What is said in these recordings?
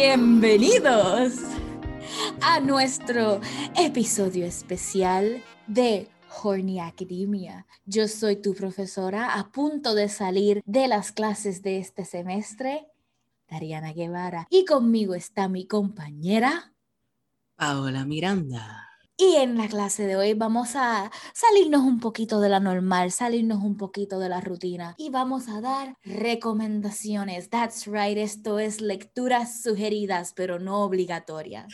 Bienvenidos a nuestro episodio especial de Horny Academia. Yo soy tu profesora a punto de salir de las clases de este semestre, Dariana Guevara, y conmigo está mi compañera Paola Miranda. Y en la clase de hoy vamos a salirnos un poquito de la normal, salirnos un poquito de la rutina y vamos a dar recomendaciones. That's right, esto es lecturas sugeridas, pero no obligatorias.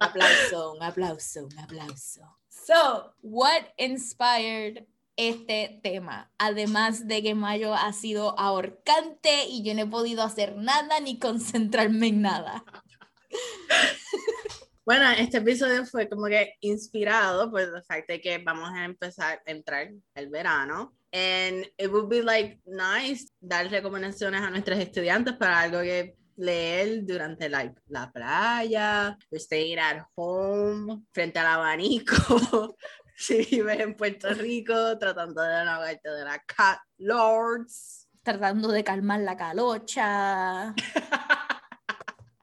aplauso, un aplauso, un aplauso. So, what inspired este tema. Además de que mayo ha sido ahorcante y yo no he podido hacer nada ni concentrarme en nada. Bueno, este episodio fue como que inspirado por el facto de que vamos a empezar a entrar el verano. And it would be like nice dar recomendaciones a nuestros estudiantes para algo que leer durante la, la playa, staying at home, frente al abanico. si vives en Puerto Rico, tratando de no de la cat lords. Tratando de calmar la calocha.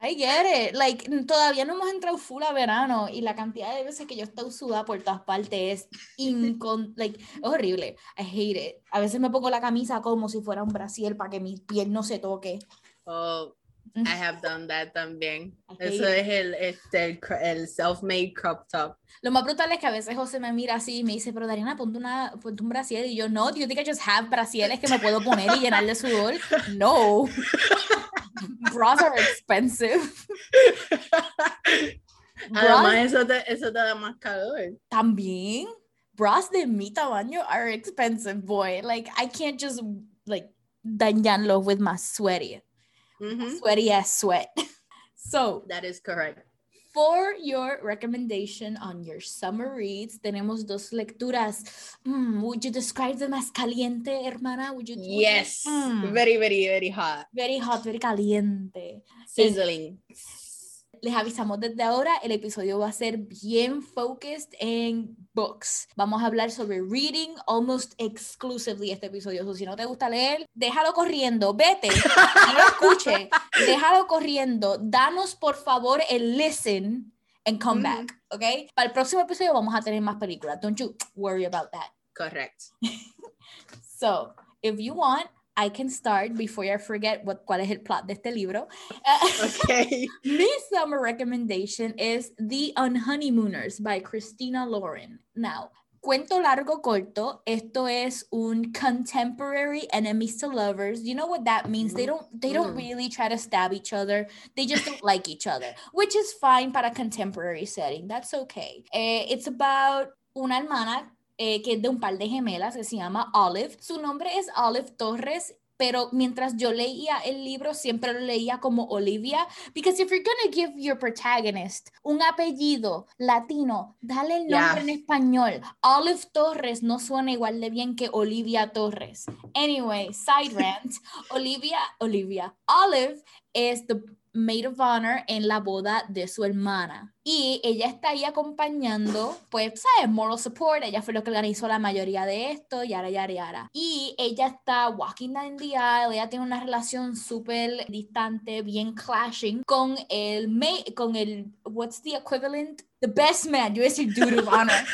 I get it. Like, todavía no hemos entrado full a verano y la cantidad de veces que yo he estado sudada por todas partes es incon like, horrible. I hate it. A veces me pongo la camisa como si fuera un brasier para que mi piel no se toque. Oh, I have done that también. Eso es el, este, el, self-made crop top. Lo más brutal es que a veces José me mira así y me dice, pero Dariana, ponte, una, ponte un brasier. Y yo, no, do you think I just have brasieres que me puedo poner y llenar de sudor? No. bras are expensive. Además, eso te, eso te da más calor. También, bras de mi tamaño are expensive, boy. Like, I can't just, like, dañarlo with my sweaty. Mm-hmm. Sweaty ass sweat. So, that is correct. For your recommendation on your summer reads, tenemos dos lecturas. Mm, would you describe them as caliente, hermana? Would you? Yes, mm. very, very, very hot. Very hot, very caliente. Sizzling. Les avisamos desde ahora, el episodio va a ser bien focused en books. Vamos a hablar sobre reading almost exclusively este episodio. O si no te gusta leer, déjalo corriendo, vete, no lo escuche, déjalo corriendo. Danos por favor el listen and come back, ¿ok? Para el próximo episodio vamos a tener más películas. Don't you worry about that. Correct. so, if you want, I can start before I forget what, cuál es el plot de este libro. Okay. My summer recommendation is The Unhoneymooners by Christina Lauren. Now, cuento largo corto, esto es un contemporary enemies to lovers. You know what that means? They don't they don't mm. really try to stab each other. They just don't like each other, which is fine para contemporary setting. That's okay. Eh, it's about una hermana eh, que es de un par de gemelas que se llama Olive. Su nombre es Olive Torres pero mientras yo leía el libro siempre lo leía como Olivia, because if you're gonna give your protagonist un apellido latino, dale el nombre en español. Olive Torres no suena igual de bien que Olivia Torres. Anyway, side rant, Olivia, Olivia, Olive es the maid of honor en la boda de su hermana. Y ella está ahí acompañando, pues, ¿sabes? Moral support. Ella fue lo que organizó la mayoría de esto, yara, yara, yara. Y ella está walking down the aisle. Ella tiene una relación súper distante, bien clashing con el, maid, con el, what's the equivalent? The best man. Yo voy a decir dude of honor.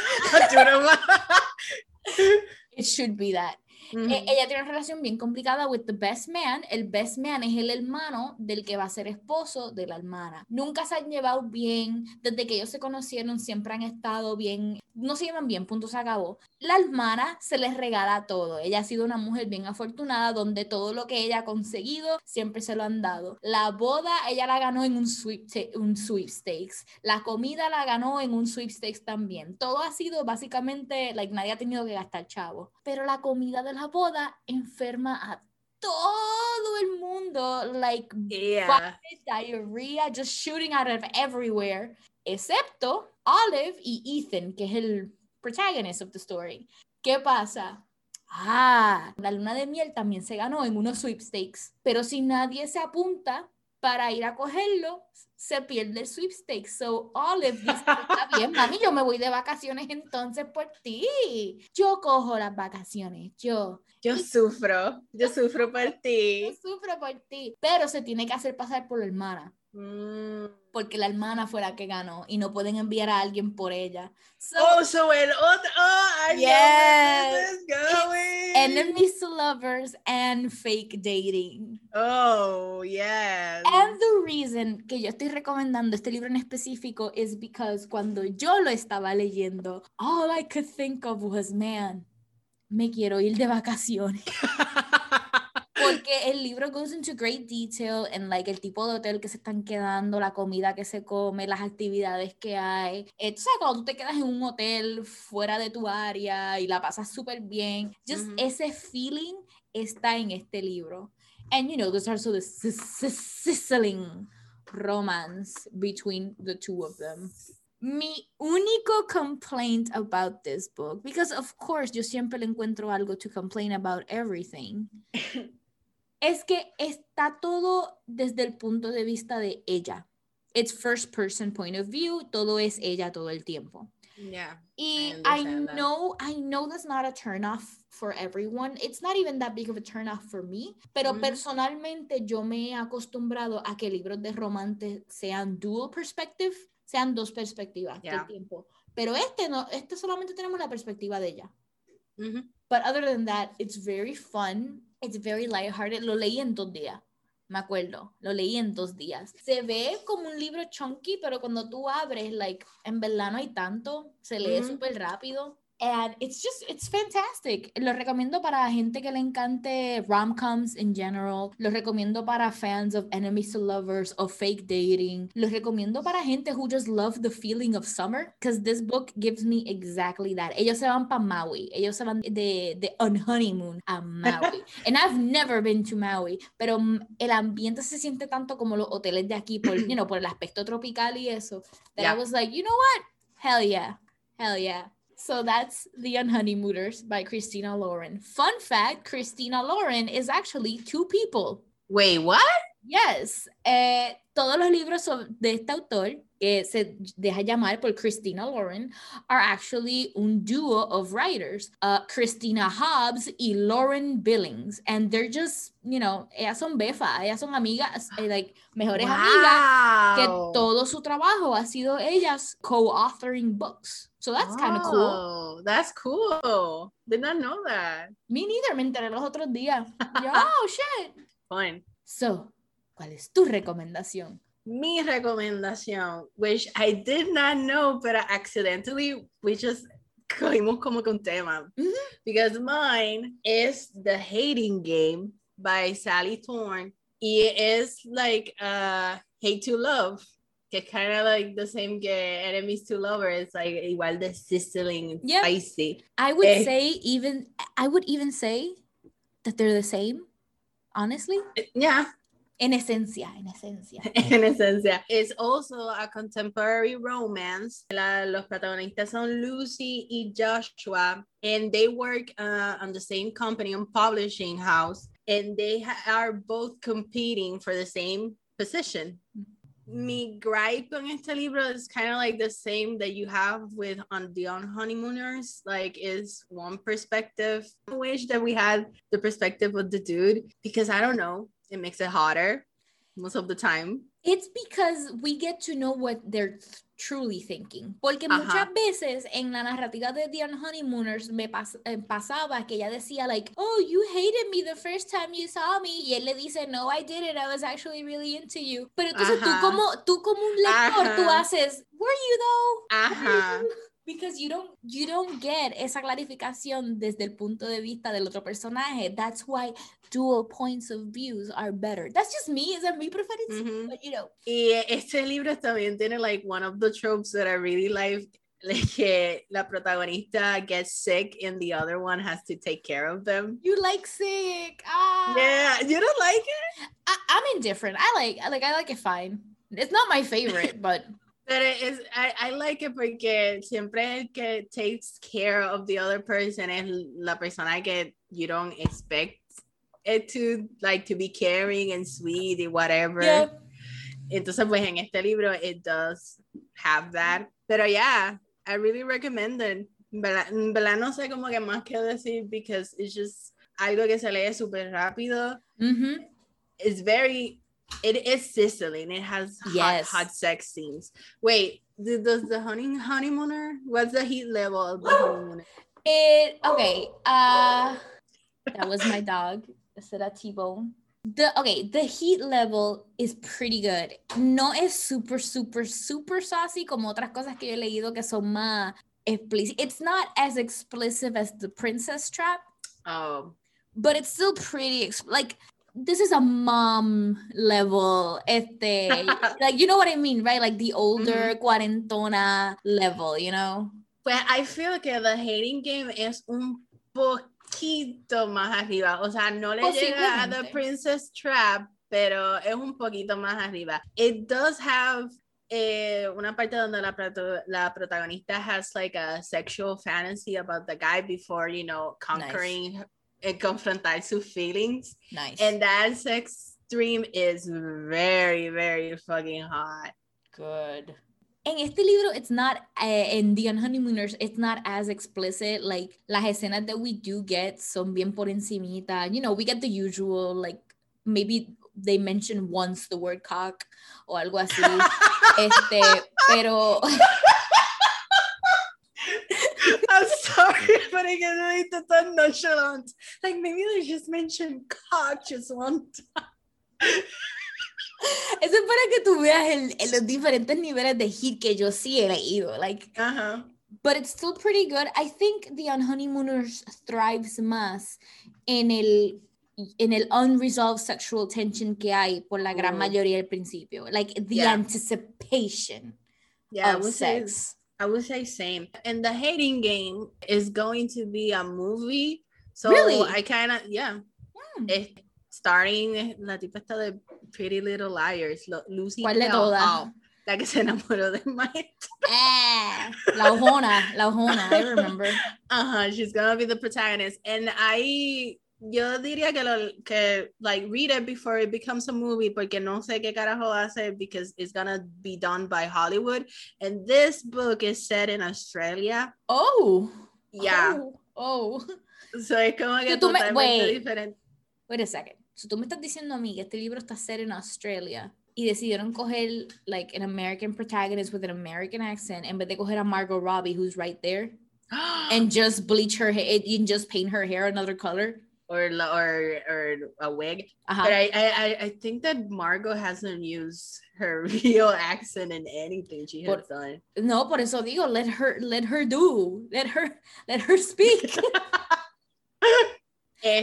It should be that. Eh, ella tiene una relación bien complicada with the best man. El best man es el hermano del que va a ser esposo de la hermana. Nunca se han llevado bien. Desde que ellos se conocieron, siempre han estado bien. No se llevan bien, punto se acabó. La hermana se les regala todo. Ella ha sido una mujer bien afortunada, donde todo lo que ella ha conseguido siempre se lo han dado. La boda, ella la ganó en un, sweep, un sweepstakes. La comida la ganó en un sweepstakes también. Todo ha sido básicamente, like, nadie ha tenido que gastar chavo. Pero la comida de la boda enferma a todo el mundo, like yeah. diarrhea, just shooting out of everywhere, excepto Olive y Ethan, que es el protagonist of the story. ¿Qué pasa? Ah, la luna de miel también se ganó en unos sweepstakes, pero si nadie se apunta para ir a cogerlo, se pierde el sweepstakes. So Olive dice, está bien, mami, yo me voy de vacaciones entonces por ti. Yo cojo las vacaciones, yo. Yo sufro, yo sufro por ti. Yo sufro por ti. Pero se tiene que hacer pasar por la hermana. Mm. porque la hermana fue la que ganó y no pueden enviar a alguien por ella. So, Oh, so el otro. Oh, I know where Yes. this is going. enemies to lovers and fake dating. Oh, yes. And the reason que yo estoy recomendando este libro en específico is because cuando yo lo estaba leyendo, all I could think of was, man, me quiero ir de vacaciones. Porque el libro goes into great detail en like el tipo de hotel que se están quedando, la comida que se come, las actividades que hay. Eh, tú sabes, cuando tú te quedas en un hotel fuera de tu área y la pasas súper bien, just Ujú. ese feeling está en este libro. And you know, there's also sis- sizzling romance between the two of them. Mi único complaint about this book, because of course yo siempre le encuentro algo to complain about everything, es que está todo desde el punto de vista de ella. It's first person point of view, todo es ella todo el tiempo. yeah. Y I I, understand that. know, I know that's not a turn off for everyone. It's not even that big of a turn off for me. Pero Ujú. personalmente yo me he acostumbrado a que libros de romance sean dual perspective, sean dos perspectivas Yeah. del tiempo. Pero este no, este solamente tenemos la perspectiva de ella. Mhm. But other than that, it's very fun. It's very lighthearted. Lo leí en dos días. Me acuerdo. Lo leí en dos días. Se ve como un libro chunky, pero cuando tú abres, like, en verdad no hay tanto. Se lee Ujú. súper rápido. And it's just, it's fantastic. Lo recomiendo para gente que le encante rom-coms in general. Lo recomiendo para fans of enemies to lovers of fake dating. Lo recomiendo para gente who just love the feeling of summer. Because this book gives me exactly that. Ellos se van para Maui. Ellos se van de, de on honeymoon a Maui. And I've never been to Maui. Pero el ambiente se siente tanto como los hoteles de aquí por, you know, por el aspecto tropical y eso. That Yeah. I was like, you know what? Hell yeah. Hell yeah. So that's The Unhoneymooners by Christina Lauren. Fun fact Christina Lauren is actually two people. Wait, what? Yes. Eh, todos los libros de este autor, que se deja llamar por Christina Lauren, are actually un duo of writers, uh, Christina Hobbs y Lauren Billings. And they're just, you know, ellas son befas, ellas son amigas, eh, like, mejores amigas que Wow. todo su trabajo ha sido ellas co-authoring books. So that's kind of cool. That's cool. Did not know that. Me neither, me enteré los otros días. Yo, oh, shit. Fine. So, ¿cuál es tu recomendación? Mi recomendación, which I did not know, but accidentally we just cogimos como que un tema. Ujú. Because mine is The Hating Game by Sally Thorne. Y es like uh, Hate to Love, que kind of like the same que Enemies to Lovers, like igual de sizzling Yeah. spicy. I would Eh. say even I would even say that they're the same, honestly. Yeah, En esencia, en esencia. en esencia. It's also a contemporary romance. La- los protagonistas son Lucy y Joshua, and they work uh, on the same company, on publishing house, and they are both competing for the same position. Mi gripe on este libro is kind of like the same that you have with on the on honeymooners like is one perspective i wish that we had the perspective of the dude because i don't know it makes it hotter most of the time It's because we get to know what they're truly thinking. Porque Ajá. muchas veces en la narrativa de The Honeymooners me pas- eh, pasaba que ella decía like, oh, you hated me the first time you saw me. Y él le dice, no, I didn't. I was actually really into you. Pero entonces tú como, tú como un lector, tú haces, were you though? Ajá. you?" Because you don't, you don't get esa clarificación desde el punto de vista del otro personaje. That's why dual points of views are better. That's just me. Es mi preferencia. Ujú. But you know, y este libro también tiene like one of the tropes that i really like like que la protagonista gets sick and the other one has to take care of them You like sick. Ah. yeah you don't like it I, I'm indifferent. I like like I like it fine. It's not my favorite, but But it is, I, I like it porque siempre el que takes care of the other person es la persona que you don't expect it to like to be caring and sweet and whatever. yeah. Entonces, pues en este libro it does have that. Pero yeah, I really recommend it. En verdad, no sé cómo que más que decir because it's just algo que se lee súper rápido. Mm-hmm. It's very It is sizzling. It has Yes. hot, hot sex scenes. Wait, does the honey honeymooner? What's the heat level of the honeymooner? It okay. Uh that was my dog. T-Bone. The okay, the heat level is pretty good. No es super, super, super saucy como otras cosas que yo he leído que son más explícitas. It's not as explicit as the princess trap, Oh, but it's still pretty ex- like this is a mom level este like you know what I mean, right? Like the older cuarentona level, you know? pues I feel que the hating game es un poquito más arriba. O sea, no le llega a the princess trap, pero es un poquito más arriba. It does have eh, una parte donde la, la protagonista has like a sexual fantasy about the guy before, you know, conquering and confrontar sus feelings. Nice. And that sex dream is very, very fucking hot. Good. En este libro, it's not, uh, in The Honeymooners, it's not as explicit. Like, las escenas that we do get son bien por encimita. You know, we get the usual, like, maybe they mention once the word cock o algo así. este, pero, I'm sorry, but I get really tan nonchalant. Like maybe they just mentioned cock just one time. eso es para que tú veas el, el- los diferentes niveles de hit que yo sí he leído. Like, Uh-huh. but it's still pretty good. I think The Honeymooners thrives más en el en el unresolved sexual tension que hay por la gran Mm. mayoría del principio. Like the Yeah. anticipation Yeah, of sex. I would say same. And the hating game is going to be a movie. So Really? I kind of yeah. Hmm. Es starring la tipa esta de Pretty Little Liars, Lucy ¿Cuál de todas? Hale, la que se enamoró de Mike. Ah, la ojona, la ojona, I remember. Uh-huh, she's gonna be the protagonist. And I yo diría que lo que like read it before it becomes a movie porque no sé qué carajo hace because it's gonna be done by Hollywood. And this book is set in Australia. Oh. Yeah. Oh. oh. So es como que So me- totalmente wait. diferente. Wait a second. So tú me estás diciendo a mí que este libro está set en Australia y decidieron coger like an American protagonist with an American accent en vez de coger a Margot Robbie who's right there and just bleach her hair and just paint her hair another color. Or or or a wig. Ajá. But I, I I- think that Margot hasn't used her real accent in anything she has Por- done. No, por eso digo, let her let her do. Let her let her speak.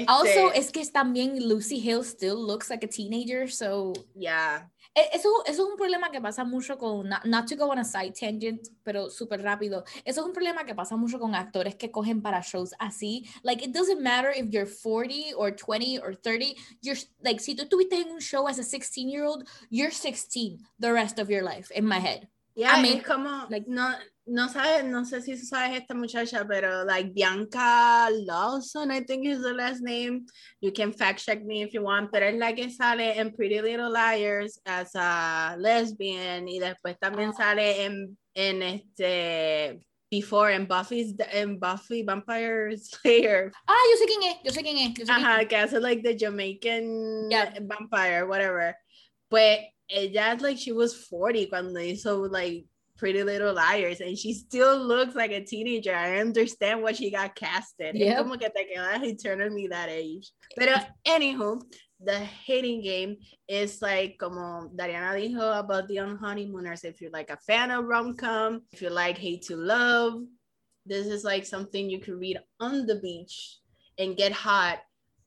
also, Este, es que también Lucy Hale still looks like a teenager, so yeah. Eso, eso es un problema que pasa mucho con, not, not to go on a side tangent, pero súper rápido. Eso es un problema que pasa mucho con actores que cogen para shows así. Like, it doesn't matter if you're 40 or 20 or 30. You're, like, si tú estuviste en un show as a 16 year old, you're 16 the rest of your life, in my head. Yeah, mean, es como, like- no, no sabes, no sé si sabes esta muchacha, pero like Bianca Lawson, I think is the last name. You can fact check me if you want, pero es la que sale en Pretty Little Liars as a lesbian y después también Ah. sale en, en este Before en Buffy's en Buffy Vampire Slayer. Ah, yo sé quién es, yo sé quién es. Yo sé quién es. Ajá, que hace like the Jamaican Yeah. vampire, whatever. Pues ella, like, she was 40 cuando hizo, like, Pretty Little Liars, and she still looks like a teenager. I understand what she got casted. Es Yep. como que te quedas eternally that age. Pero, anywho, the hating game is like, como Dariana dijo about the honeymooners, if you're like a fan of rom-com, if you like hate to love, this is like something you can read on the beach and get hot,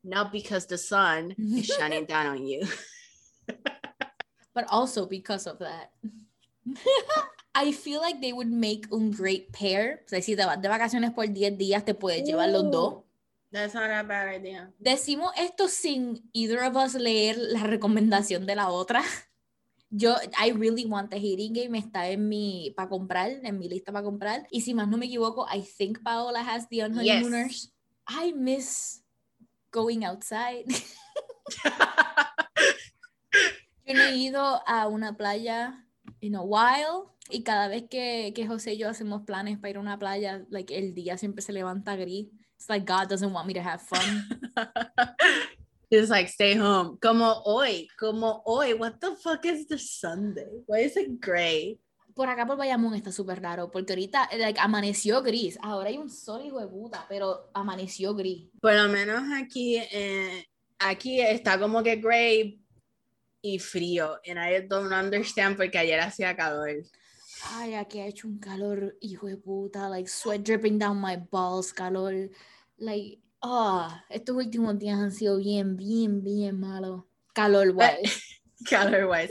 not because the sun is shining down on you. but also because of that. I feel like they would make un great pair. O sea, si te vas de vacaciones por 10 días, te puedes llevar los dos. That's not a bad idea. Decimos esto sin either of us leer la recomendación de la otra. Yo, I really want the hating game. Está en mi, para comprar, en mi lista para comprar. Y si más no me equivoco, I think Paola has the Honeymooners. I miss going outside. He ido a una playa in a while. Y cada vez que, que José y yo hacemos planes para ir a una playa, like, el día siempre se levanta gris. It's like God doesn't want me to have fun. It's like stay home. Como hoy, como hoy. What the fuck is the Sunday? Why is it gray? Por acá por Bayamón está súper raro, porque ahorita like, amaneció gris. Ahora hay un sol hijo de puta, pero amaneció gris. Por lo menos aquí, eh, aquí está como que gray y frío. And I don't understand porque ayer hacía calor. Ay, aquí ha hecho un calor, hijo de puta, like sweat dripping down my balls, calor. Like, ah, estos últimos días han sido bien, bien, bien malos. Calor wise. color wise.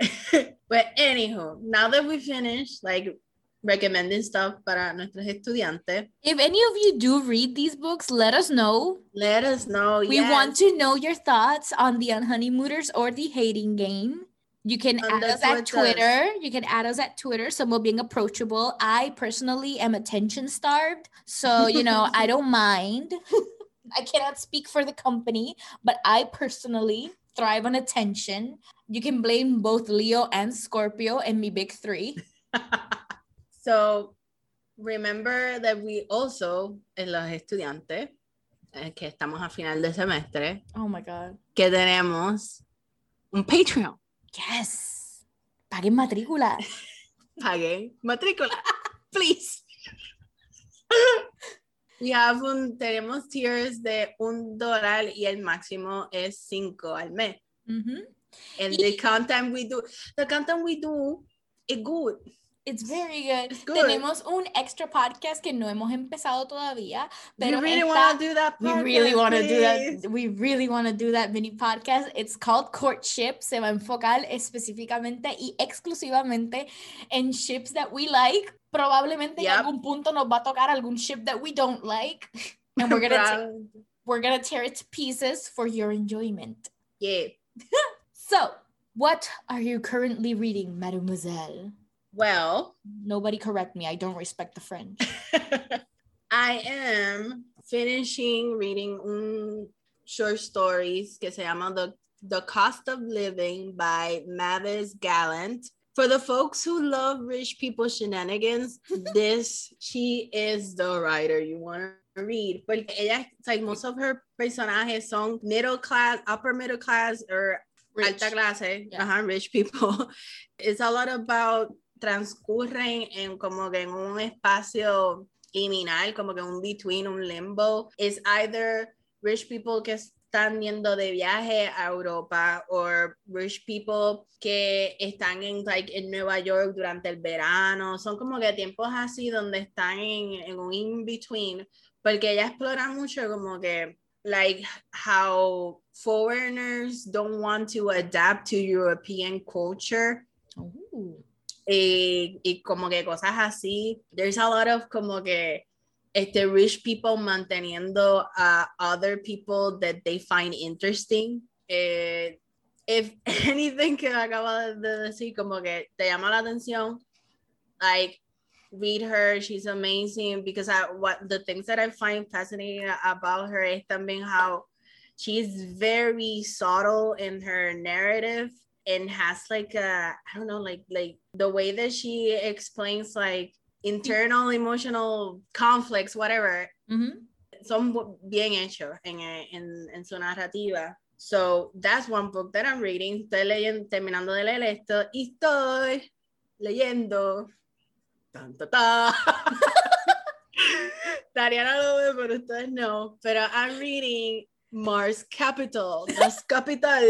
but anywho, now that we finished like recommending stuff para nuestros estudiantes, If any of you do read these books, let us know. let us know. We yes, want to know your thoughts on the Unhoneymooners or the hating game. You can On add us at. Twitter. You can add us at Twitter. Some being approachable. I personally am attention starved. So, you know, I don't mind. I cannot speak for the company, but I personally thrive on attention. You can blame both Leo and Scorpio and me big three. So remember that we also, en los estudiantes, eh, que estamos a final de semestre, Oh my God. que tenemos un Patreon. Yes. Paguen matrícula. Paguen matrícula, please. We have un, tenemos tiers de un dólar y el máximo es cinco al mes. Mhm. And the content we do, the content we do is good. It's very good. It's good. Tenemos un extra podcast que no hemos empezado todavía, pero we really want to do that. we really want to do that. We really want to do that mini podcast. It's called Courtship. Se va a enfocar específicamente y exclusivamente en ships that we like. Probablemente en Yep. algún punto nos va a tocar algún ship that we don't like, and we're gonna we're gonna tear it to pieces for your enjoyment. Yeah. So, what are you currently reading, Mademoiselle? Well, Nobody correct me. I don't respect the French. I am finishing reading un short stories que se llama The, the Cost of Living by Mavis Gallant. For the folks who love rich people shenanigans, this she is the writer you want to read. Porque ella, like most of her personajes son middle class, upper middle class, or Rich. alta clase, Yeah. ajá, rich people. It's a lot about transcurren en como que en un espacio liminal, como que un between, un limbo. It's either rich people que están yendo de viaje a Europa o rich people que están en, like, en Nueva York durante el verano. Son como que tiempos así donde están en, en un in-between, porque ella explora mucho como que like how foreigners don't want to adapt to European culture Ooh. Y, y como que cosas así. There's a lot of como que este rich people manteniendo a other people that they find interesting. Eh, if anything que acaba de decir como que te llama la atención, like read her, she's amazing because I what the things that I find fascinating about her is también how she's very subtle in her narrative and has like a I don't know like like the way that she explains like internal emotional conflicts whatever Mhm. son bien hechos en, en, en su narrativa. So that's one book that I'm reading. Estoy leyendo, terminando de leer esto y estoy leyendo. Tan, ta, ta. Dariana lo ve, pero ustedes no. Pero I'm reading Marx's Capital, Marx's Capital,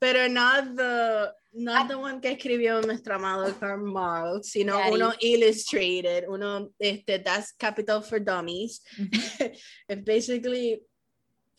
pero not the, not the one que escribió nuestro amado Karl Marx, sino Daddy. uno illustrated, uno, este, Das Capital for Dummies. It's basically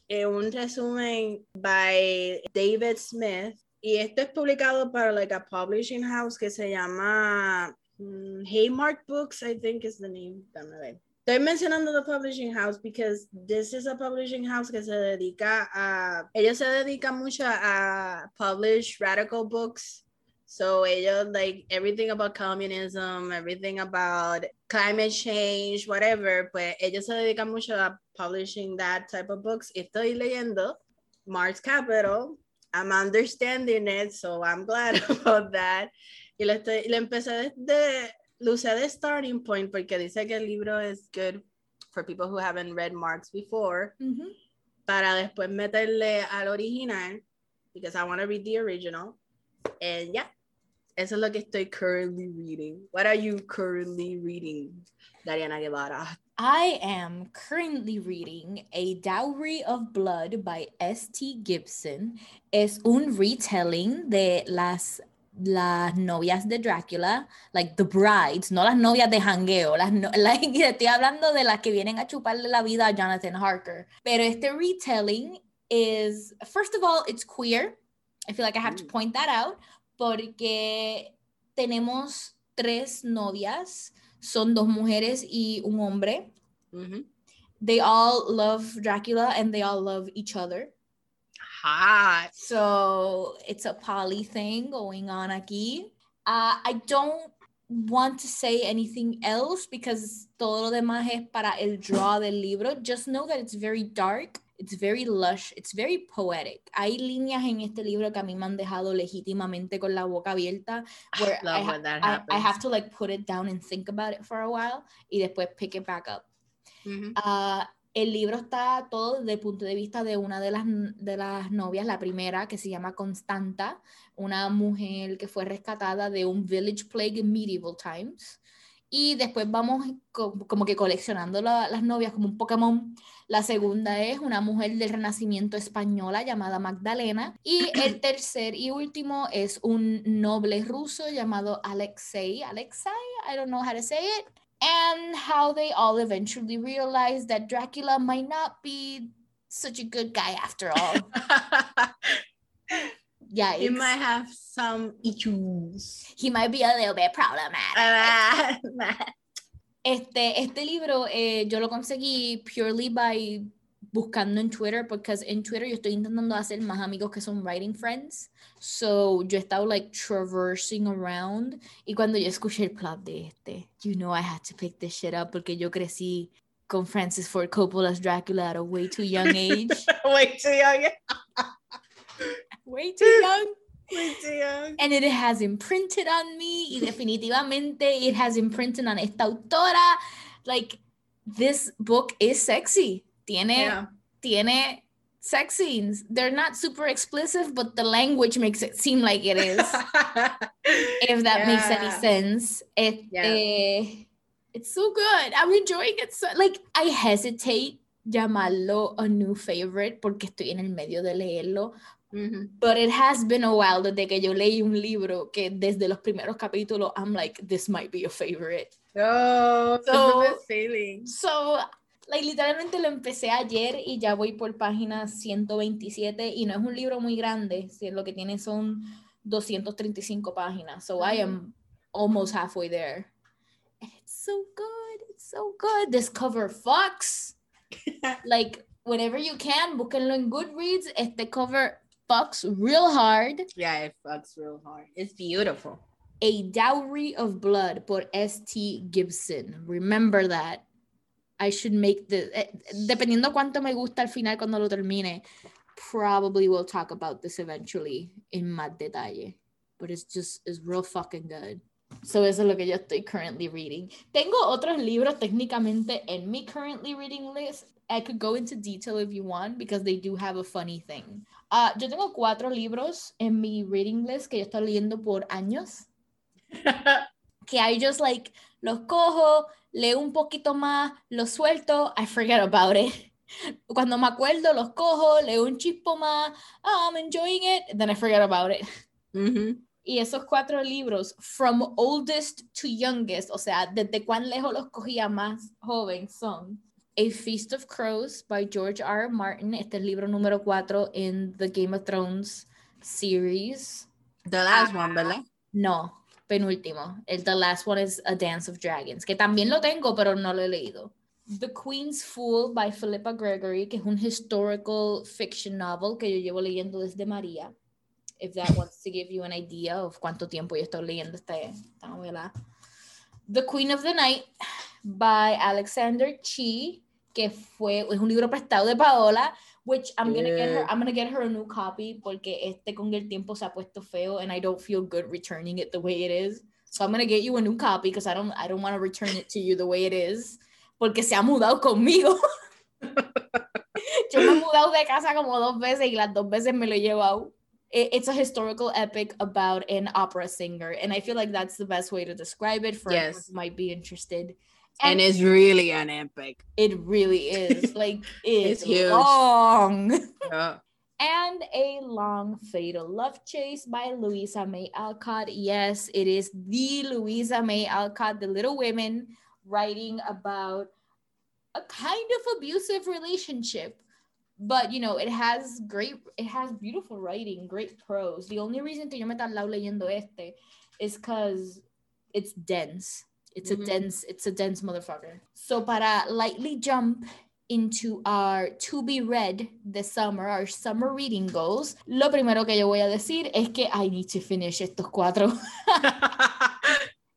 eh, un resumen by David Smith y esto es publicado para like a publishing house que se llama mm, Haymark Books, I think is the name. Dame ver. Estoy mencionando the publishing house because this is a publishing house que se dedica a, ellos se dedican mucho a publish radical books. So ellos like everything about communism, everything about climate change, whatever, pues ellos se dedican mucho a publishing that type of books. Estoy leyendo Marx's Capital. I'm understanding it, so I'm glad about that. Y le, estoy, le empecé desde, lo usé de starting point porque dice que el libro es good for people who haven't read Marx before. Mhm. para después meterle al original, because I want to read the original. And yeah, eso es lo que estoy currently reading. What are you currently reading, Dariana Guevara? I am currently reading A Dowry of Blood by S.T. Gibson. Es un retelling de las las novias de Drácula, like the brides, no las novias de jangueo, las no, like, estoy hablando de las que vienen a chuparle la vida a Jonathan Harker. Pero este retelling is, first of all, it's queer. I feel like I have to point that out, porque tenemos tres novias, son dos mujeres y un hombre. They all love Dracula and they all love each other. Hot. So it's a poly thing going on aquí. Uh, I don't want to say anything else because todo lo demás es para el draw del libro. Just know that it's very dark, it's very lush, it's very poetic. Hay líneas en este libro que a mí me han dejado legítimamente con la boca abierta. Where I, Love ha- when that I, I have to like put it down and think about it for a while y después pick it back up. Mhm. Ah, el libro está todo desde el punto de vista de una de las, de las novias, la primera, que se llama Constanta, una mujer que fue rescatada de un village plague in medieval times. Y después vamos co- como que coleccionando la- las novias como un Pokémon. La segunda es una mujer del Renacimiento española llamada Magdalena. Y el tercer y último es un noble ruso llamado Alexei. Alexei, I don't know how to say it and how they all eventually realize that Dracula might not be such a good guy after all. yeah, he might have some issues. he might be a little bit problematic. Este, este libro eh, yo lo conseguí purely by buscando en Twitter, because en Twitter yo estoy intentando hacer más amigos que son writing friends. So yo he estado like traversing around y cuando yo escuché el plot de este, you know I had to pick this shit up porque yo crecí con Francis Ford Coppola's Dracula at a way too young age. Way too young. way too young. Way too young. And it has imprinted on me y definitivamente it has imprinted on esta autora. Like, this book is sexy. Tiene, Yeah. tiene sex scenes. They're not super explicit, but the language makes it seem like it is. if that makes any sense. It, Yeah. eh, it's so good. I'm enjoying it. So, like, I hesitate llamarlo a new favorite porque estoy en el medio de leerlo, Mhm. But it has been a while desde que yo leí un libro que desde los primeros capítulos I'm like, this might be a favorite. Oh, So- so, the best feeling. So, like, literalmente lo empecé ayer y ya voy por página 127 y no es un libro muy grande, si lo que tiene son 235 páginas. So I am almost halfway there. And it's so good. It's so good. This cover fucks. like, whenever you can, búsquenlo en Goodreads. Este cover fucks real hard. Yeah, it fucks real hard. It's beautiful. A Dowry of Blood por S.T. Gibson. Remember that. I should make the. eh, Dependiendo cuánto me gusta al final cuando lo termine, probably we'll talk about this eventually in más detalle. But it's just, it's real fucking good. So eso es lo que yo estoy currently reading. Tengo otros libros técnicamente en mi currently reading list. I could go into detail if you want because they do have a funny thing. Ah, yo tengo cuatro libros en mi reading list que yo estoy leyendo por años que I just like los cojo, leo un poquito más, los suelto, I forget about it. Cuando me acuerdo, los cojo, leo un chispo más, oh, I'm enjoying it, then I forget about it. Mhm. Y esos cuatro libros, from oldest to youngest, o sea, desde cuán lejos los cogía más joven, son A Feast of Crows by George R. R. Martin. Este es el libro número cuatro en the Game of Thrones series. The last one, ¿verdad? No, penúltimo. El The Last One is A Dance of Dragons, que también lo tengo, pero no lo he leído. The Queen's Fool by Philippa Gregory, que es un historical fiction novel que yo llevo leyendo desde María. If that wants to give you an idea of cuánto tiempo yo estoy leyendo esta, esta novela. The Queen of the Night by Alexander Chi, que fue, es un libro prestado de Paola, which I'm gonna get her, Yeah. I'm gonna get her a new copy porque este con el tiempo se ha puesto feo and I don't feel good returning it the way it is. So I'm gonna get you a new copy because I don't, I don't want to return it to you the way it is porque se ha mudado conmigo. Yo me mudado de casa como dos veces y las dos veces me lo he llevado. It- It's a historical epic about an opera singer, and I feel like that's the best way to describe it for Yes. who might be interested. And it's really an epic. It really is like it's, It's huge. long. Oh, and a long fatal love chase by Louisa May Alcott. Yes, it is the Louisa May Alcott, the Little Women, writing about a kind of abusive relationship. But you know, it has great, it has beautiful writing, great prose. The only reason que yo me leyendo este is because it's dense. It's Mhm. a dense, it's a dense motherfucker. So para lightly jump into our to be read this summer, our summer reading goals, lo primero que yo voy a decir es que I need to finish estos cuatro.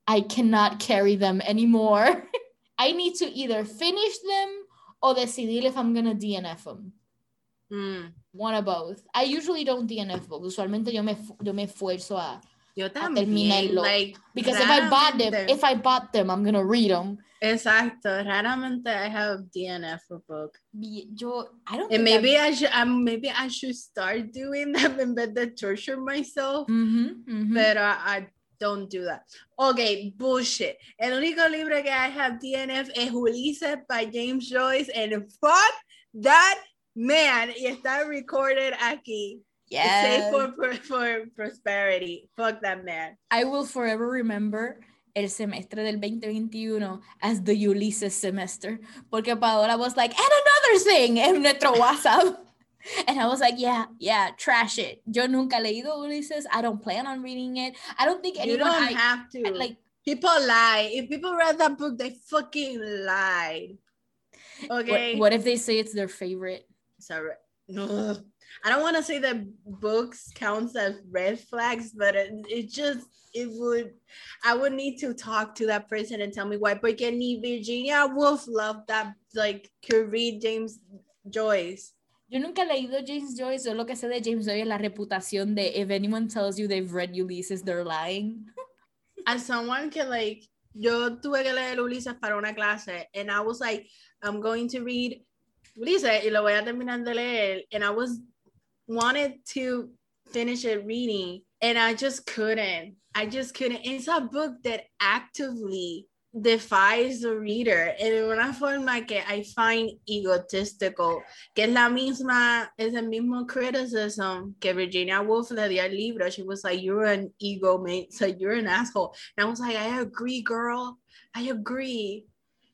I cannot carry them anymore. I need to either finish them or decidir if I'm gonna DNF them. Mm, One of both. I usually don't DNF books. Usualmente yo me, yo me esfuerzo a. Yo terminarlo. Like, Because if I bought them, if I bought them, I'm gonna read them. Exacto. Raramente I have DNF a book. Yo, I don't And maybe I should um, maybe I should start doing them in vez de torture myself. Mhm, mhm. But uh, I don't do that. Okay, bullshit. El único libro que I have DNF es Ulises by James Joyce and fuck that man. Y está recorded aquí. Yes. Save for, for, prosperity. Fuck that man. I will forever remember el semestre del 2021 as the Ulysses semester. Porque Paola was like, and another thing en nuestro WhatsApp. And I was like, yeah, yeah, trash it. Yo nunca leído Ulysses. I don't plan on reading it. I don't think anyone. You don't I, have to. like people lie. If people read that book, they fucking lied. Okay. what, what if they say it's their favorite? Sorry. I don't want to say that books counts as red flags, but it, it just it would I would need to talk to that person and tell me why. Porque ni Virginia Woolf loved that like could read James Joyce. Yo nunca he leído James Joyce. Yo lo que sé de James Joyce es la reputación de if anyone tells you they've read Ulysses, they're lying. As someone que like yo tuve que leer Ulises para una clase and I was like I'm going to read Ulises y lo voy a terminar de leer and I was wanted to finish it reading and I just couldn't. I just couldn't. It's a book that actively defies the reader en una forma que I find egotistical, que es la misma, es el mismo criticism que Virginia Woolf le dio al libro. She was like, you're an ego mate, so you're an asshole. And I was like, I agree, girl. I agree.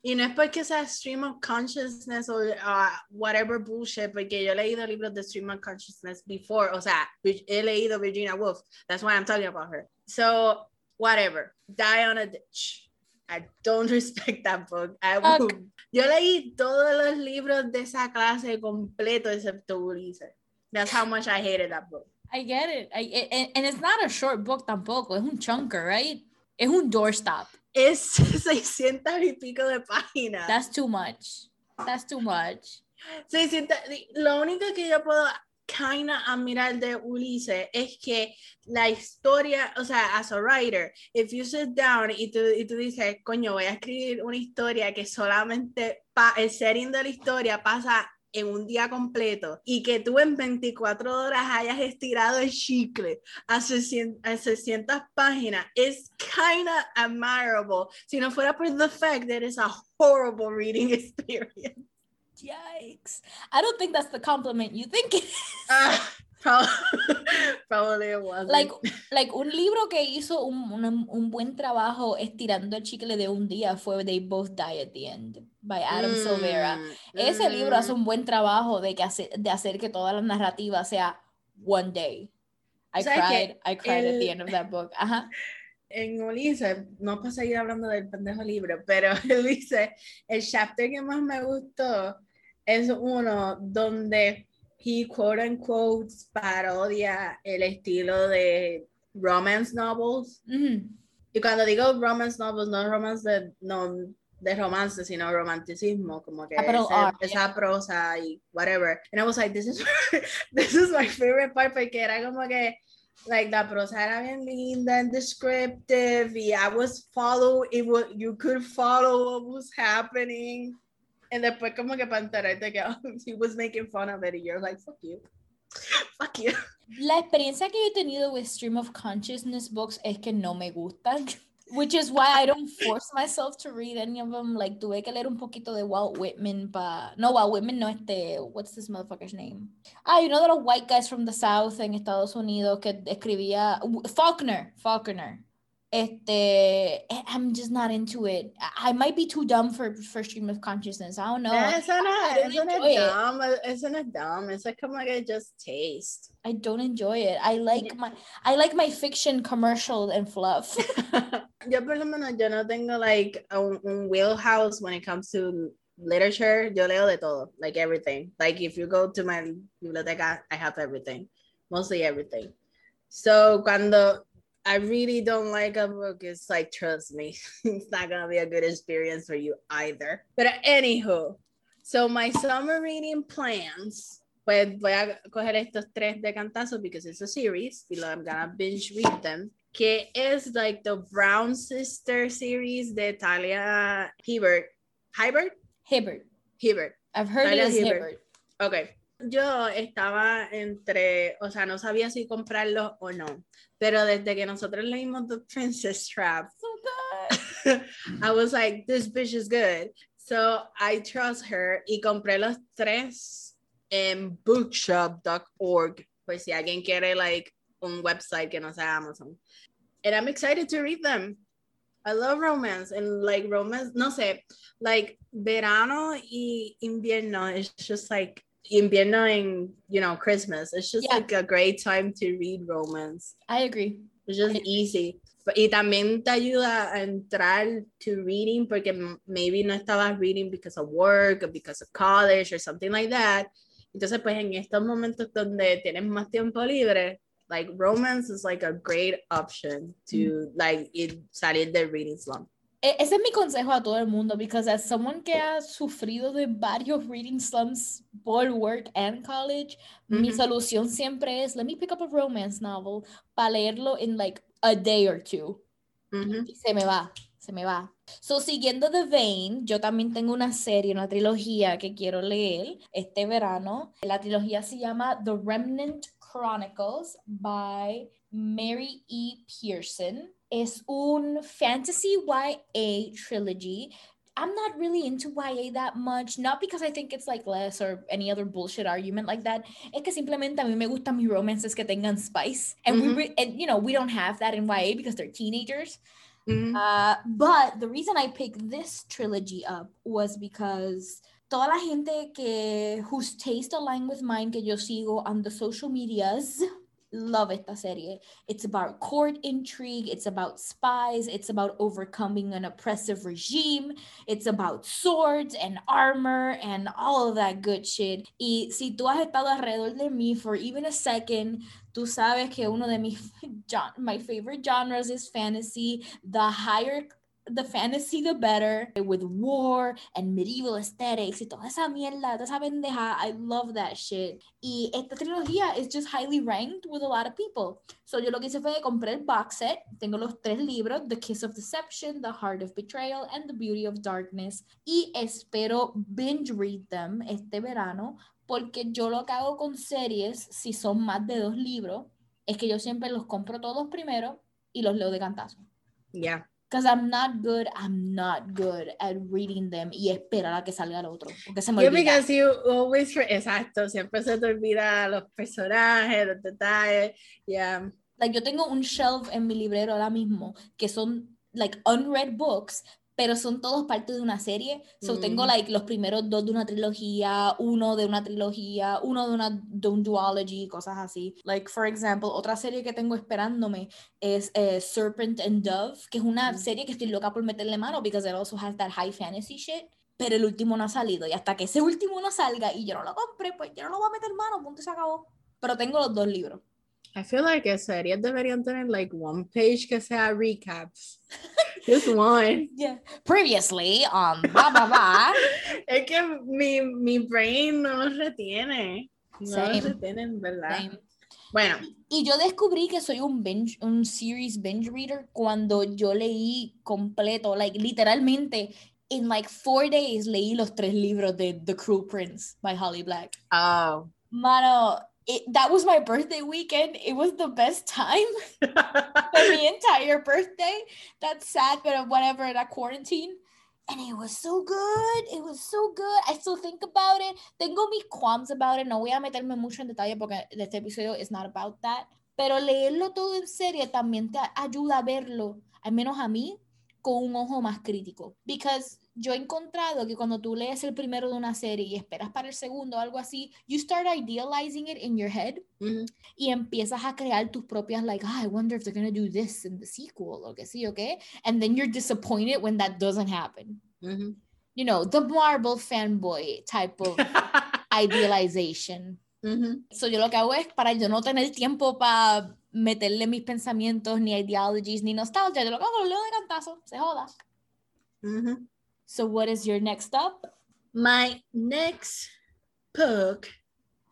Y no es porque sea stream of consciousness or uh, whatever bullshit, porque yo he leído libros de stream of consciousness before, o sea, he leído Virginia Woolf. That's why I'm talking about her. So, whatever. Die on a ditch. I don't respect that book. I will- Yo leí todos los libros de esa clase completo excepto Ulises. That's how much I hated that book. I get it. I, it- and, and it's not a short book tampoco. Es un chunker, right? Es un doorstop. Es 600 y pico de páginas. That's too much. That's too much. 600, lo único que yo puedo kinda admirar de Ulises es que la historia, o sea, as a writer, if you sit down y tú, y tú dices, coño, voy a escribir una historia que solamente pa, el setting de la historia pasa en un día completo y que tú en 24 horas hayas estirado el chicle a 600, a 600 páginas es kinda admirable si no fuera por the fact that it's a horrible reading experience. Yikes. I don't think that's the compliment you think. it is. Ah, probably, probably it wasn't. like, like un libro que hizo un, un, un buen trabajo estirando el chicle de un día fue They Both Die at the End by Adam Silvera. Mm, Ese libro hace mm. un buen trabajo de, que hace, de hacer que toda la narrativa sea one day. I cried, I cried at the El- end of that book. Ajá. En Ulises, no para seguir hablando del pendejo libro, pero Ulises, el chapter que más me gustó es uno donde he quote unquote parodia el estilo de romance novels. Ujú. Y cuando digo romance novels, no romance de, no de romance, sino romanticismo, como que Capital ese- R, esa prosa y whatever. And I was like, this is, this is my favorite part, porque era como que, like, la prosa era bien linda and descriptive, y I was follow, it was, you could follow what was happening. Y después como que para enterarte que he was making fun of it and you're like, fuck you. Fuck you. La experiencia que he tenido with Stream of Consciousness books es que no me gustan. Which is why I don't force myself to read any of them. Like, tuve que leer un poquito de Walt Whitman, pa... No, Walt Whitman no este... What's this motherfucker's name? Ah, you know the white guys from the South en Estados Unidos que escribía... Faulkner, Faulkner. Este, eh, I'm just not into it. I might be too dumb for, for stream of consciousness. I don't know. Eso no, eso no es dumb. Eso no es dumb. It's like como que just taste. I don't enjoy it. I like my I like my fiction commercial and fluff. yo por lo menos yo no tengo like un, un wheelhouse when it comes to literature. Yo leo de todo, like everything. Like if you go to my biblioteca, I have everything, mostly everything. So cuando I really don't like a book, it's like trust me, it's not gonna be a good experience for you either. But anywho, so my summer reading plans. Pues voy a coger estos tres de cantazo because it's a series. I'm gonna binge read them. que es like the Brown Sister series de Talia Hibbert. Hibbert? Hibbert. Hibbert. I've heard Talia it is Hibbert. Ok. Yo estaba entre, o sea, no sabía si comprarlo o no, pero desde que nosotros leímos The Princess Trap, so I was like, this bitch is good. So I trust her y compré los tres en bookshop.org, pues si alguien quiere like un website que no sea Amazon. and I'm excited to read them. I love romance and like romance, no sé, like verano y invierno is just like invierno and you know Christmas. It's just yeah. like a great time to read romance. I agree. It's just easy. Y también te ayuda a entrar to reading porque maybe no estabas reading because of work or because of college or something like that. Entonces, pues en estos momentos donde tienes más tiempo libre, like romance is like a great option to mm. like it salir del reading slump. E, ese es mi consejo a todo el mundo, because as someone que ha sufrido de varios reading slumps por work and college, mm -hmm. mi solución siempre es, let me pick up a romance novel para leerlo in like a day or two. Mm -hmm. Y se me va, se me va. So, siguiendo The Vein, yo también tengo una serie, una trilogía que quiero leer este verano. La trilogía se llama The Remnant Chronicles by Mary E. Pearson. Es un fantasy YA trilogy. I'm not really into YA that much, not because I think it's like less or any other bullshit argument like that. Es que simplemente a mí me gustan mis romances que tengan spice. And mm-hmm. we and you know, we don't have that in YA because they're teenagers. Mm-hmm. Uh, but the reason I picked this trilogy up was because toda la gente que whose taste align with mine que yo sigo on the social medias love esta serie. It's about court intrigue, it's about spies, it's about overcoming an oppressive regime, it's about swords and armor and all of that good shit. Y si tú has estado alrededor de mí for even a second, tú sabes que uno de mis my favorite genres is fantasy. The higher the fantasy the better with war and medieval aesthetics y toda esa mierda, toda esa pendeja. I love that shit. Y esta trilogía is just highly ranked with a lot of people. So yo lo que hice fue comprar el box set. Tengo los tres libros, The Kiss of Deception, The Heart of Betrayal and The Beauty of Darkness. Y espero binge read them este verano porque yo lo que hago con series, si son más de dos libros, es que yo siempre los compro todos primero y los leo de cantazo. Yeah. Because I'm not good, I'm not good at reading them y esperar a que salga el otro. Porque se me yeah, because you always, exacto, siempre se te olvida los personajes, los detalles, yeah. Like yo tengo un shelf en mi librero ahora mismo que son like unread books, pero son todos parte de una serie. So tengo mm. like los primeros dos de una trilogía, uno de una trilogía, uno de una de un duology, cosas así. Like for example, otra serie que tengo esperándome es eh, Serpent and Dove, que es una mm. serie que estoy loca por meterle mano because it also has that high fantasy shit. Pero el último no ha salido y hasta que ese último no salga y yo no lo compre, pues yo no lo voy a meter mano, punto y se acabó. Pero tengo los dos libros. I feel like series deberían tener like one page que sea recaps. Just one. Yeah. Previously on um, blah blah blah. es que mi, mi brain no los retiene. No Same. los retienen, ¿verdad? Same. Bueno. Y yo descubrí que soy un binge, un series binge reader cuando yo leí completo, like literalmente in like four days leí los tres libros de The Cruel Prince by Holly Black. Oh. Mano, it, that was my birthday weekend. It was the best time for the entire birthday. That's sad, but whatever, that quarantine. And it was so good. It was so good. I still think about it. Tengo mis qualms about it. No voy a meterme mucho en detalle porque este episodio is not about that. Pero leerlo todo en serie también te ayuda a verlo, al menos a mí, con un ojo más crítico. Because yo he encontrado que cuando tú lees el primero de una serie y esperas para el segundo o algo así, you start idealizing it in your head Mm -hmm. y empiezas a crear tus propias, like, ah, I wonder if they're going to do this in the sequel o que sí o qué. And then you're disappointed when that doesn't happen. Mm -hmm. You know, the Marvel fanboy type of idealization. Mm -hmm. So yo lo que hago es para yo no tener tiempo para meterle mis pensamientos, ni ideologies, ni nostalgia, yo lo que hago lo leo de cantazo, se joda. So what is your next up? My next book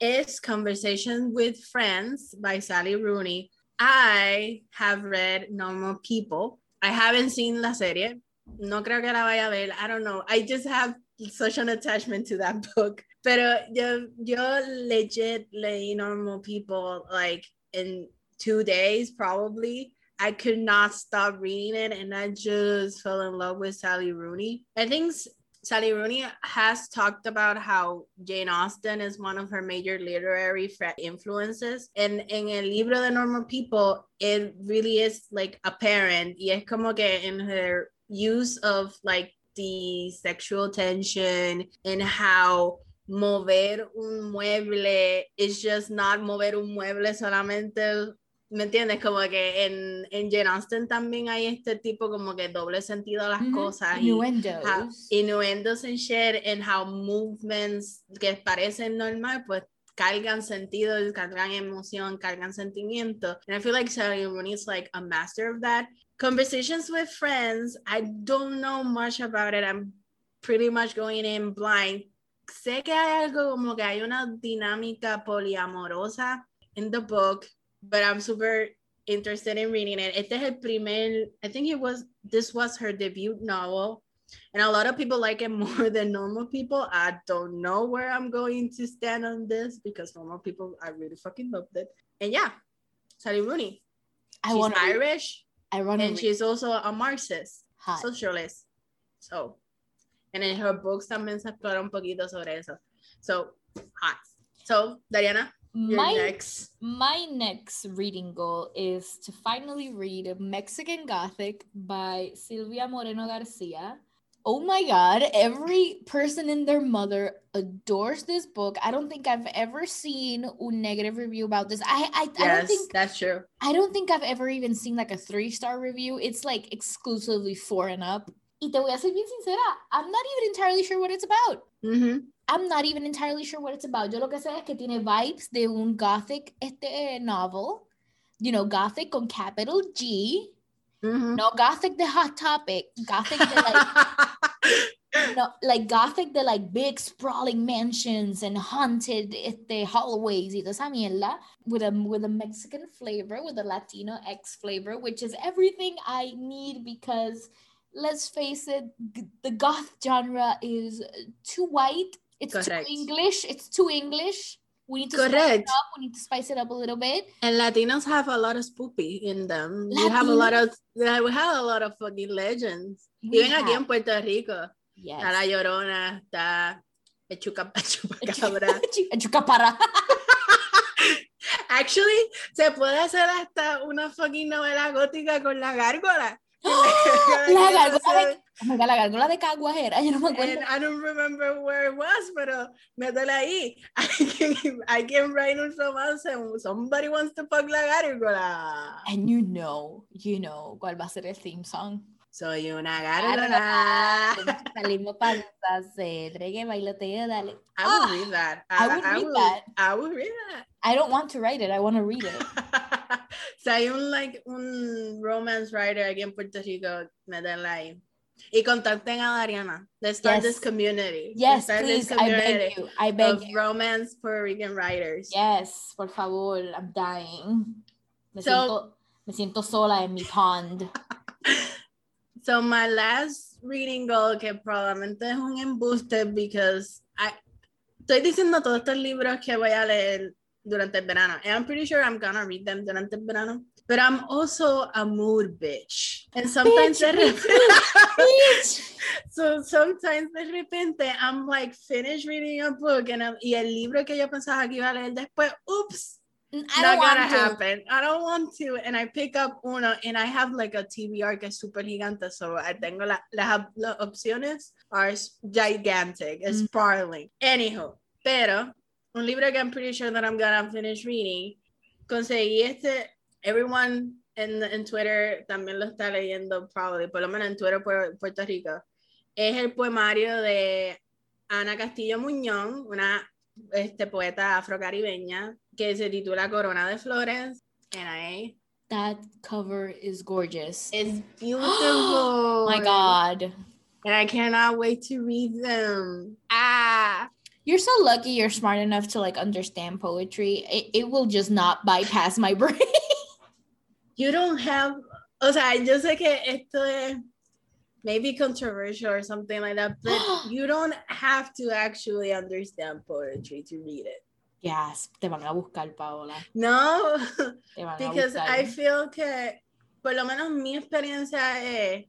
is Conversation with Friends by Sally Rooney. I have read Normal People. I haven't seen la serie. No creo que la vaya a ver. I don't know. I just have such an attachment to that book. Pero yo, yo legit leí Normal People like in two days probably. I could not stop reading it and I just fell in love with Sally Rooney. I think Sally Rooney has talked about how Jane Austen is one of her major literary influences. And in el libro de Normal People, it really is like apparent. Y es como que in her use of like the sexual tension and how mover un mueble is just not mover un mueble solamente ¿Me entiendes? Como que en, en Jane Austen también hay este tipo como que doble sentido a las Mhm. cosas. Innuendos. Y how, innuendos and shit, and how movements que parecen normal, pues cargan sentido, cargan emoción, cargan sentimiento. And I feel like Sally Rooney is like a master of that. Conversations with friends, I don't know much about it. I'm pretty much going in blind. Sé que hay algo como que hay una dinámica poliamorosa in the book, but I'm super interested in reading it. Este es el primer, I think it was, this was her debut novel. And a lot of people like it more than normal people. I don't know where I'm going to stand on this because normal people, I really fucking loved it. And yeah, Sally Rooney. I She's want Irish I want and she's also a Marxist, hot. socialist. So, and in her books también se explora un poquito sobre eso. So, hot. So, Dariana, your My next. my next reading goal is to finally read Mexican Gothic by Silvia Moreno Garcia. Oh my god, every person and their mother adores this book. I don't think I've ever seen a negative review about this. I I, I don't think that's true. I don't think I've ever even seen like a three star review. It's like exclusively four and up. Y te voy a ser bien sincera, I'm not even entirely sure what it's about. I'm not even entirely sure what it's about. Yo lo que sé es que tiene vibes de un gothic este novel. You know, gothic con capital G. hmm No gothic the hot topic. Gothic like no, like gothic de like big sprawling mansions and haunted este hallways y toda esa mierda with a with a Mexican flavor, with a Latino X flavor, which is everything I need because let's face it, g- the goth genre is uh, too white. It's Correct. too English. It's too English. We need to spice it up. We need to spice it up a little bit. And Latinos have a lot of spoopy in them. We have a lot of we have a lot of fucking legends. We Even aquí en Puerto Rico. yes. Está la Llorona, está el chuca, chupacabra. Chucapara. Actually, se puede hacer hasta una fucking novela gótica con la gárgola. la de, oh my God, la de Caguajera, yo no me acuerdo. And I don't remember where it was, pero métela ahí. I can, I can write un romance and somebody wants to fuck la gárgola. And you know, you know cuál va a ser el theme song. Soy una Gárgola. Salimos para cedre que bailoteo, dale. I would Ah, read that. I would read that. I would read that. I don't want to write it, I want to read it. si hay un like un romance writer aquí en Puerto Rico, métanla ahí. Y contacten a Dariana. Let's start this community. Yes, start this please, I beg you, I beg of you. romance Puerto Rican writers. Yes, por favor, I'm dying. Me, So- siento, me siento sola en mi pond. So my last reading goal que probablemente es un embuste because I, estoy diciendo todos estos libros que voy a leer durante el verano. And I'm pretty sure I'm gonna read them durante el verano. But I'm also a mood bitch. And sometimes Bitch, de bitch, repente, so sometimes de repente I'm like finished reading a book and I'm- y el libro que yo pensaba que iba a leer después, oops, I not don't gonna want to. happen. I don't want to. And I pick up uno and I have like a TBR que es super gigante. So I tengo la, las, opciones are gigantic, Mm. sprawling. Anyhow, pero un libro que I'm pretty sure that I'm gonna finish reading, conseguí este, everyone en, en Twitter también lo está leyendo, probably, por lo menos en Twitter por Puerto Rico. Es el poemario de Ana Castillo Muñoz, una este, poeta afrocaribeña que se titula Corona de Flores. And I, That cover is gorgeous. it's beautiful. Oh my God. And I cannot wait to read them. Ah. You're so lucky you're smart enough to like understand poetry. It, it will just not bypass my brain. You don't have, o sea, yo sé que esto es maybe controversial or something like that, but you don't have to actually understand poetry to read it. yes, te van a buscar, Paola. No, Te van a because buscar. I feel que, por lo menos mi experiencia es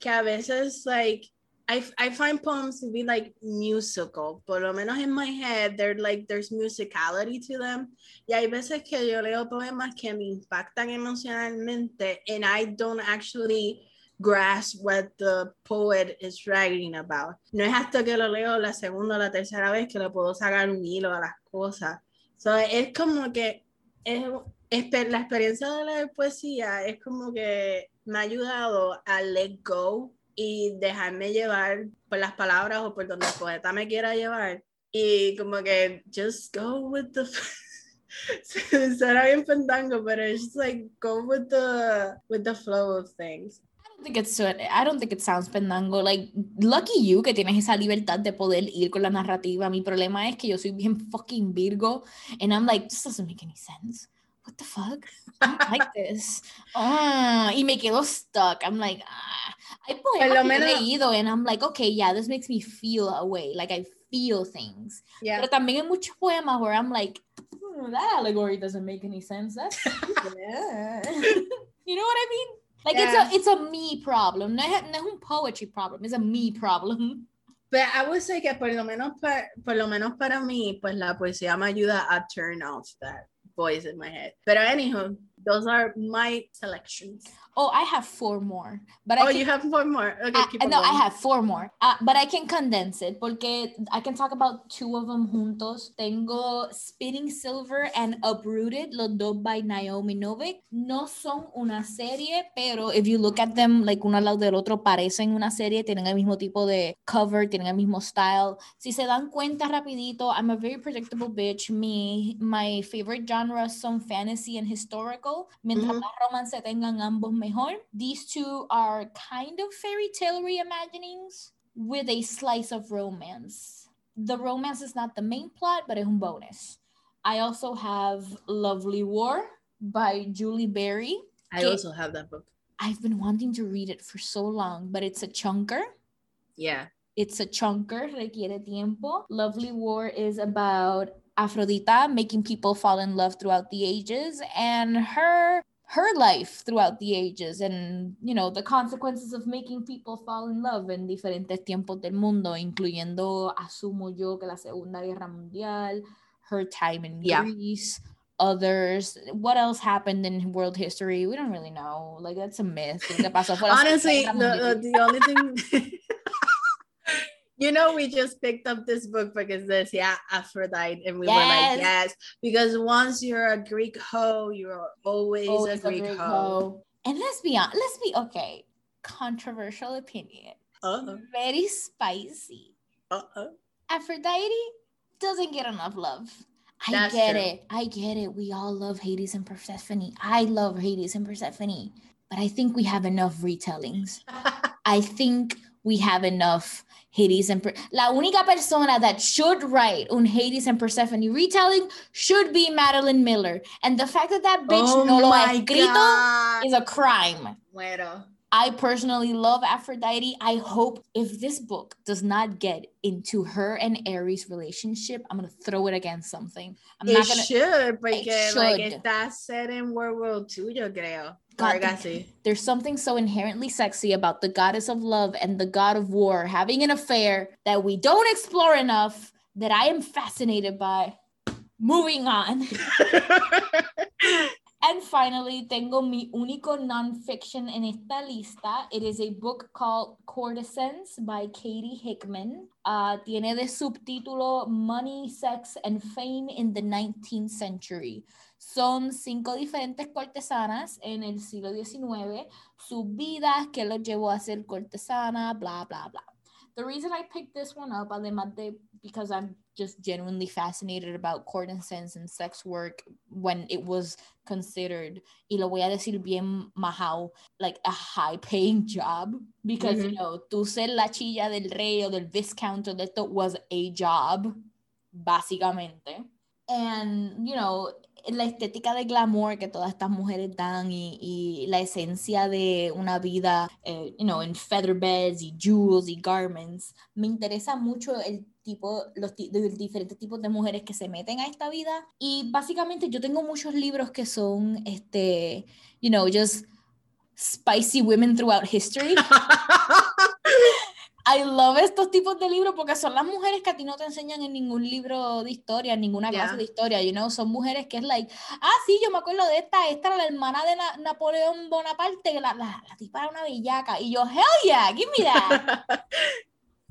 que a veces, like, I, I find poems to be like musical. Por lo menos in my head, they're like, there's musicality to them. Y hay veces que yo leo poemas que me impactan emocionalmente and I don't actually grasp what the poet is writing about. No es hasta que lo leo la segunda o la tercera vez que le puedo sacar un hilo a las cosas. So, es como que es, espe- la experiencia de leer poesía es como que me ha ayudado a let go y dejarme llevar por las palabras o por donde el poeta me quiera llevar y como que just go with the suena bien pendango pero it's just like go with the with the flow of things I don't think it's I don't think it sounds pendango. Like, lucky you que tienes esa libertad de poder ir con la narrativa. Mi problema es que yo soy bien fucking Virgo and I'm like, this doesn't make any sense. What the fuck? I don't like this. Ah, y me quedo stuck. I'm like, ah. Hay poemas que he leído and I'm like, okay, yeah, this makes me feel a way. Like, I feel things. yeah Pero también hay muchos poemas where I'm like, "Hmm, that allegory doesn't make any sense. That's you know what I mean? Like Yeah. it's a it's a me problem. No es, no es un poetry problem. It's a me problem. But I would say que por lo menos para, por lo menos para mí, pues la poesía me ayuda a turn off that voice in my head. But anyhow, those are my selections. Oh, I have four more, but oh, I can, you have one more. Okay, I- on no, I have four more, uh, but I can condense it porque I can talk about two of them juntos. Tengo Spinning Silver and Uprooted, los dos by Naomi Novik. No son una serie, pero if you look at them like uno al lado del otro, parecen una serie, tienen el mismo tipo de cover, tienen el mismo style. Si se dan cuenta rapidito, I'm a very predictable bitch. Mi, my favorite genres son fantasy and historical. Mientras Ujú. más romance tengan ambos mejor. These two are kind of fairy tale reimaginings with a slice of romance. The romance is not the main plot, but es un bonus. I also have Lovely War by Julie Berry. I also have that book. I've been wanting to read it for so long, but it's a chunker. Yeah. It's a chunker, requiere tiempo. Lovely War is about Afrodita making people fall in love throughout the ages and her her life throughout the ages and you know the consequences of making people fall in love en diferentes tiempos del mundo, incluyendo asumo yo que la Segunda Guerra Mundial, her time in Yeah. Greece, others. What else happened in world history? We don't really know. Like that's a myth. Lo que pasó fue la Segunda Honestly, the, uh, the, the only thing. You know, we just picked up this book because this, yeah, Aphrodite, and we were like, yes, because once you're a Greek hoe, you're always, always a Greek, hoe. And let's be honest, let's be okay. Controversial opinion. Uh-oh. Very spicy. Uh-oh. Aphrodite doesn't get enough love. I That's get true. it. I get it. We all love Hades and Persephone. I love Hades and Persephone. But I think we have enough retellings. I think we have enough Hades and Per- La única persona that should write un Hades and Persephone retelling should be Madeline Miller. And the fact that that bitch oh no lo ha escrito God. is a crime. Muero. I personally love Aphrodite. I hope if this book does not get into her and Ares relationship, I'm gonna throw it against something. I'm it not gonna. should, porque it like should. está set in World War II, yo creo. God. There's something so inherently sexy about the goddess of love and the god of war having an affair that we don't explore enough that I am fascinated by. Moving on. And finally, tengo mi único nonfiction en esta lista. It is a book called Courtesans by Katie Hickman. Ah, tiene de subtítulo Money, Sex, and Fame in the 19th Century. Son cinco diferentes cortesanas en el siglo XIX, sus vidas, qué los llevó a ser cortesana, bla, bla, bla. The reason I picked this one up, además de because I'm just genuinely fascinated about courtesans and sex work when it was considered, y lo voy a decir bien majao, like a high paying job. Because, you Mhm. know, tú ser la chilla del rey o del viscount o de esto was a job, básicamente. And, you know, la estética de glamour que todas estas mujeres dan y, y la esencia de una vida, eh, you know, en feather beds y jewels y garments, me interesa mucho el tipo, los, los diferentes tipos de mujeres que se meten a esta vida. Y básicamente yo tengo muchos libros que son, este, you know, just spicy women throughout history. I love estos tipos de libros porque son las mujeres que a ti no te enseñan en ningún libro de historia, en ninguna clase Yeah. de historia, you know, son mujeres que es like, ah, sí, yo me acuerdo de esta, esta era la hermana de Na- Napoleón Bonaparte, que la, la, la tipa era una bellaca, y yo, hell yeah, give me that.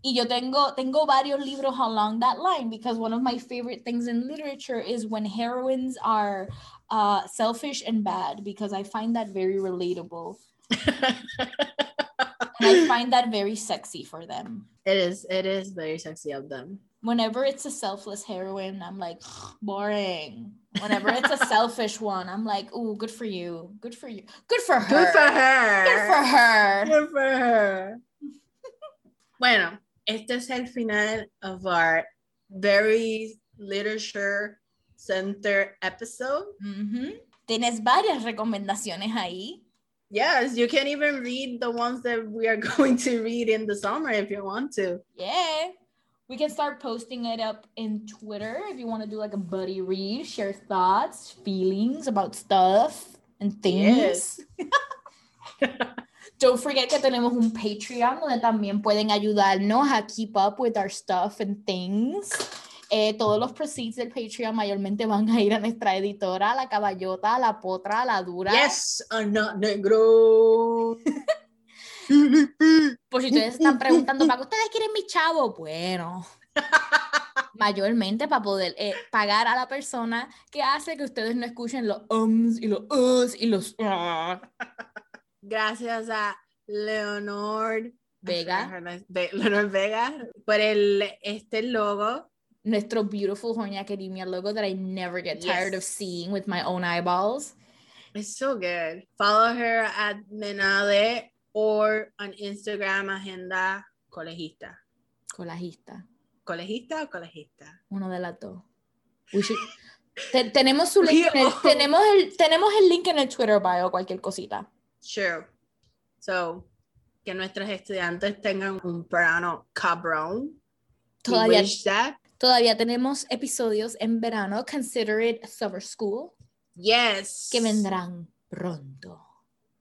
y yo tengo, tengo varios libros along that line because one of my favorite things in literature is when heroines are uh, selfish and bad because I find that very relatable. And I find that very sexy for them. it is, it is very sexy of them. Whenever it's a selfless heroine, I'm like, boring. Whenever it's a selfish one, I'm like, oh, good for you. Good for you. Good for her. Good for her. Good for her. Good for her. bueno, este es el final of our very literature center episode. Ujú. Tienes varias recomendaciones ahí. Yes, you can even read the ones that we are going to read in the summer if you want to. Yeah. We can start posting it up in Twitter if you want to do like a buddy read, share thoughts, feelings about stuff and things. Don't forget que tenemos un Patreon donde también pueden ayudarnos a keep up with our stuff and things. Eh, todos los proceeds del Patreon mayormente van a ir a nuestra editora, la caballota, la potra, la dura. Yes, Ana Negro. Por si ustedes están preguntando, ¿para qué ustedes quieren mi chavo? Bueno, mayormente para poder eh, pagar a la persona que hace que ustedes no escuchen los ums y los us y los ah. Gracias a Leonor Vega. Ve- Leonor Vega por el este logo. Nuestro beautiful Horny Academia logo that I never get tired of seeing with my own eyeballs. It's so good. Follow her at Menade or on Instagram Agenda Colegista. Colajista, ¿Colegista o colegista? uno de las dos. We should- Te- tenemos su link el, tenemos el tenemos el link en el Twitter bio cualquier cosita. Sure. So, que nuestros estudiantes tengan un verano cabrón. Todavía that. Todavía tenemos episodios en verano. Consider it summer school Yes. que vendrán pronto.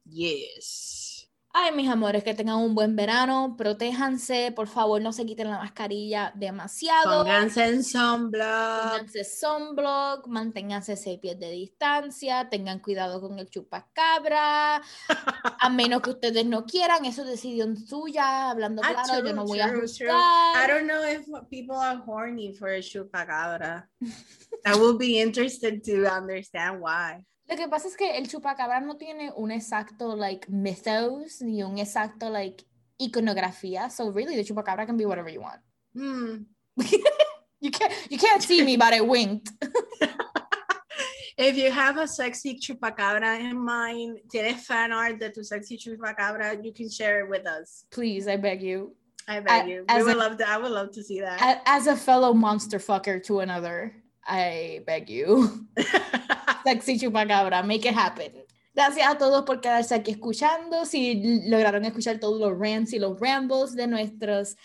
Yes. Ay, mis amores, que tengan un buen verano, protéjanse, por favor, no se quiten la mascarilla demasiado. Pónganse en sunblock. Pónganse sunblock, manténganse seis pies de distancia, tengan cuidado con el chupacabra, a menos que ustedes no quieran, eso es decisión suya, hablando Ah, claro, yo no voy a true, true. I juzgar. don't know if people are horny for a chupacabra. I will be interested to understand why. Lo que pasa es que el chupacabra no tiene un exacto, like, mythos, ni un exacto, like, iconografía, so really, the chupacabra can be whatever you want. Hmm. You can't, you can't see me, but I winked. If you have a sexy chupacabra in mind, tienes fan art de tu sexy chupacabra, you can share it with us. Please, I beg you. I beg A- you. We would a- love to. I would love to see that. As a fellow monster fucker to another, I beg you. Sexy chupacabra, make it happen. Gracias a todos por quedarse aquí escuchando. Si lograron escuchar todos los rants y los rambles de nuestros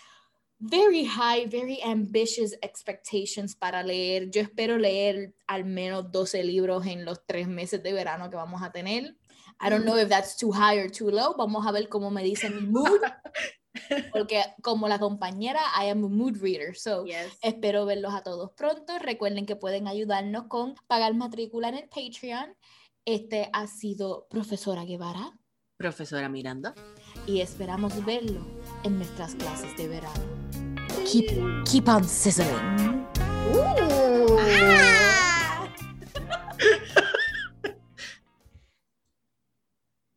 very high, very ambitious expectations para leer. Yo espero leer al menos 12 libros en los tres meses de verano que vamos a tener. I don't know if that's too high or too low. Vamos a ver cómo me dice mi mood. Porque como la compañera, I am a mood reader. So, espero verlos a todos pronto. Recuerden que pueden ayudarnos con pagar matrícula en el Patreon. Este ha sido Profesora Guevara. Profesora Miranda. Y esperamos verlo en nuestras clases de verano. Keep, keep on sizzling. Ooh.